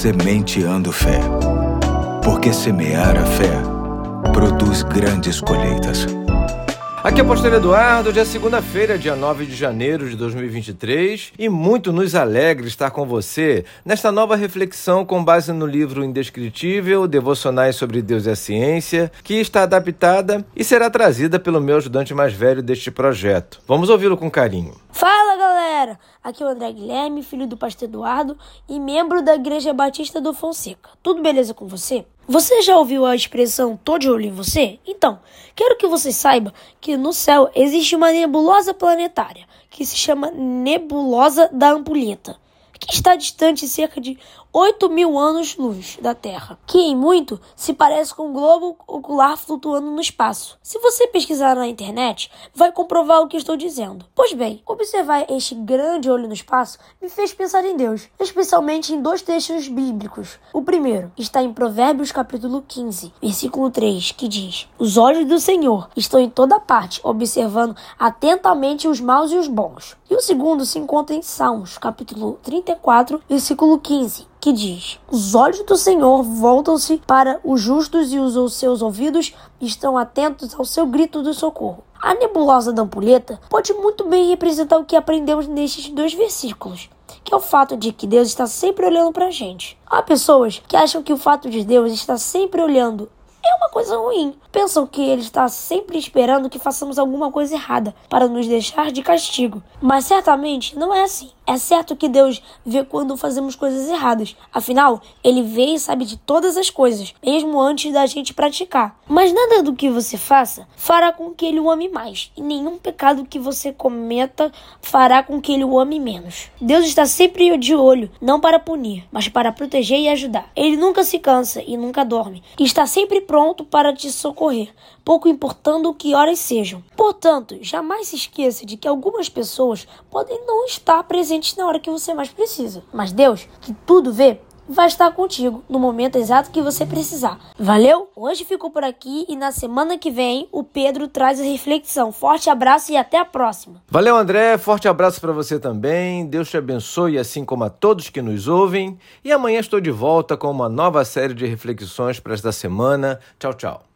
Sementeando Fé. Porque semear a fé produz grandes colheitas. Aqui é o Pastor Eduardo, dia segunda-feira, dia 9 de janeiro de 2023, e muito nos alegra estar com você nesta nova reflexão com base no livro Indescritível, Devocionais sobre Deus e a Ciência, que está adaptada e será trazida pelo meu ajudante mais velho deste projeto. Vamos ouvi-lo com carinho. Fala galera! Aqui é o André Guilherme, filho do pastor Eduardo e membro da Igreja Batista do Fonseca. Tudo beleza com você? Você já ouviu a expressão tô de olho em você? Então, quero que você saiba que no céu existe uma nebulosa planetária que se chama Nebulosa da Ampulheta, que está distante cerca de 8 mil anos-luz da Terra, que em muito se parece com um globo ocular flutuando no espaço. Se você pesquisar na internet, vai comprovar o que estou dizendo. Pois bem, observar este grande olho no espaço me fez pensar em Deus, especialmente em dois textos bíblicos. O primeiro está em Provérbios capítulo 15, versículo 3, que diz: Os olhos do Senhor estão em toda parte, observando atentamente os maus e os bons. E o segundo se encontra em Salmos, capítulo 34, versículo 15, que diz: Os olhos do Senhor voltam-se para os justos e os seus ouvidos estão atentos ao seu grito de socorro. A nebulosa da ampulheta pode muito bem representar o que aprendemos nestes dois versículos que é o fato de que Deus está sempre olhando para a gente. Há pessoas que acham que o fato de Deus estar sempre olhando é uma coisa ruim. Pensam que ele está sempre esperando que façamos alguma coisa errada para nos deixar de castigo. Mas certamente não é assim. É certo que Deus vê quando fazemos coisas erradas. Afinal, ele vê e sabe de todas as coisas, mesmo antes da gente praticar. Mas nada do que você faça fará com que ele o ame mais, e nenhum pecado que você cometa fará com que ele o ame menos. Deus está sempre de olho, não para punir, mas para proteger e ajudar. Ele nunca se cansa e nunca dorme, e está sempre pronto para te socorrer, pouco importando que horas sejam. Portanto, jamais se esqueça de que algumas pessoas podem não estar presentes na hora que você mais precisa. Mas Deus, que tudo vê, vai estar contigo no momento exato que você precisar. Valeu? Hoje ficou por aqui e na semana que vem o Pedro traz a reflexão. Forte abraço e até a próxima. Valeu, André. Forte abraço para você também. Deus te abençoe, assim como a todos que nos ouvem. E amanhã estou de volta com uma nova série de reflexões para esta semana. Tchau, tchau.